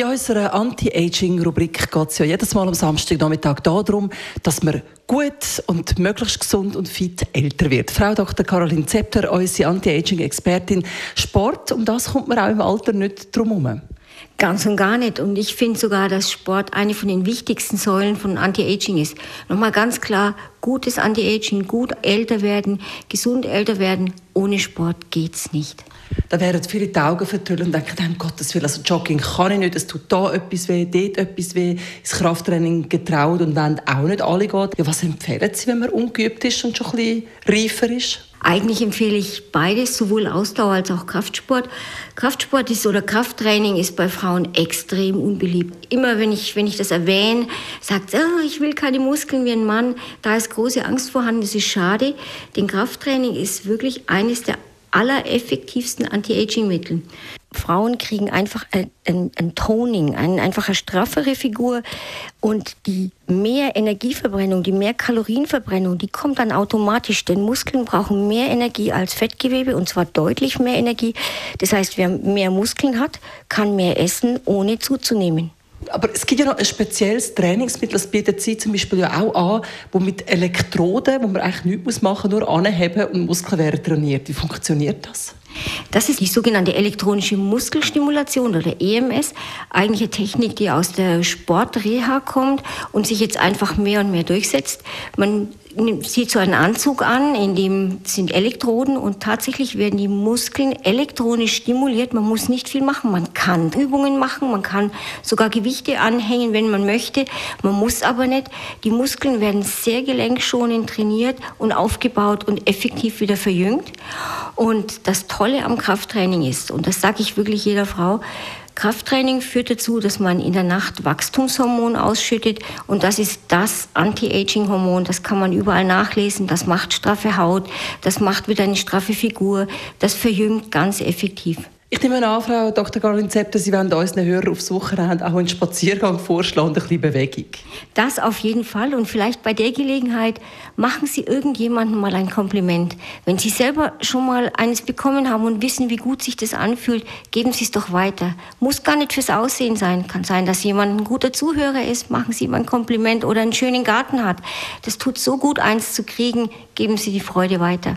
in unserer Anti-Aging-Rubrik geht es ja jedes Mal am Samstagnachmittag darum, dass man gut und möglichst gesund und fit älter wird. Frau Dr. Caroline Zepter, unsere Anti-Aging-Expertin. Sport, um das kommt man auch im Alter nicht drum herum. Ganz und gar nicht. Und ich finde sogar, dass Sport eine von den wichtigsten Säulen von Anti-Aging ist. Nochmal ganz klar, gutes Anti-Aging, gut älter werden, gesund älter werden, ohne Sport geht's nicht. Da werden viele die Augen vertüllen und denken, um Gottes Willen, also Jogging kann ich nicht, es tut da etwas weh, dort etwas weh, ins Krafttraining getraut und wenn auch nicht alle geht. Ja, was empfehlen Sie, wenn man ungeübt ist und schon ein bisschen reifer ist? Eigentlich empfehle ich beides, sowohl Ausdauer als auch Kraftsport. Kraftsport ist oder Krafttraining ist bei Frauen extrem unbeliebt. Immer wenn ich, wenn ich das erwähne, sagt oh, ich will keine Muskeln wie ein Mann. Da ist große Angst vorhanden, das ist schade. Denn Krafttraining ist wirklich eines der allereffektivsten Anti-Aging-Mittel. Frauen kriegen einfach ein, ein, ein Toning, ein, einfach eine straffere Figur und die mehr Energieverbrennung, die mehr Kalorienverbrennung, die kommt dann automatisch, denn Muskeln brauchen mehr Energie als Fettgewebe und zwar deutlich mehr Energie. Das heißt, wer mehr Muskeln hat, kann mehr essen, ohne zuzunehmen. Aber es gibt ja noch ein spezielles Trainingsmittel, das bietet sie zum Beispiel ja auch an, wo mit Elektroden, wo man eigentlich nichts machen muss, nur anheben und Muskeln werden trainiert. Wie funktioniert das? Das ist die sogenannte elektronische Muskelstimulation oder EMS, eigentlich eine Technik, die aus der Sportreha kommt und sich jetzt einfach mehr und mehr durchsetzt. Man sieht so einen Anzug an, in dem sind Elektroden und tatsächlich werden die Muskeln elektronisch stimuliert. Man muss nicht viel machen. Man kann Übungen machen, man kann sogar Gewichte anhängen, wenn man möchte. Man muss aber nicht. Die Muskeln werden sehr gelenkschonend trainiert und aufgebaut und effektiv wieder verjüngt. Und das Tolle am Krafttraining ist, und das sage ich wirklich jeder Frau, Krafttraining führt dazu, dass man in der Nacht Wachstumshormon ausschüttet und das ist das Anti-Aging-Hormon. Das kann man überall nachlesen. Das macht straffe Haut, das macht wieder eine straffe Figur, das verjüngt ganz effektiv. Ich nehme an, Frau Dr. Caroline Zepter, Sie wollen unseren Hörern aufs Wochenende auch einen Spaziergang vorschlagen und ein bisschen Bewegung. Das auf jeden Fall. Und vielleicht bei der Gelegenheit machen Sie irgendjemandem mal ein Kompliment. Wenn Sie selber schon mal eines bekommen haben und wissen, wie gut sich das anfühlt, geben Sie es doch weiter. Muss gar nicht fürs Aussehen sein. Kann sein, dass jemand ein guter Zuhörer ist. Machen Sie ihm ein Kompliment oder einen schönen Garten hat. Das tut so gut, eins zu kriegen. Geben Sie die Freude weiter.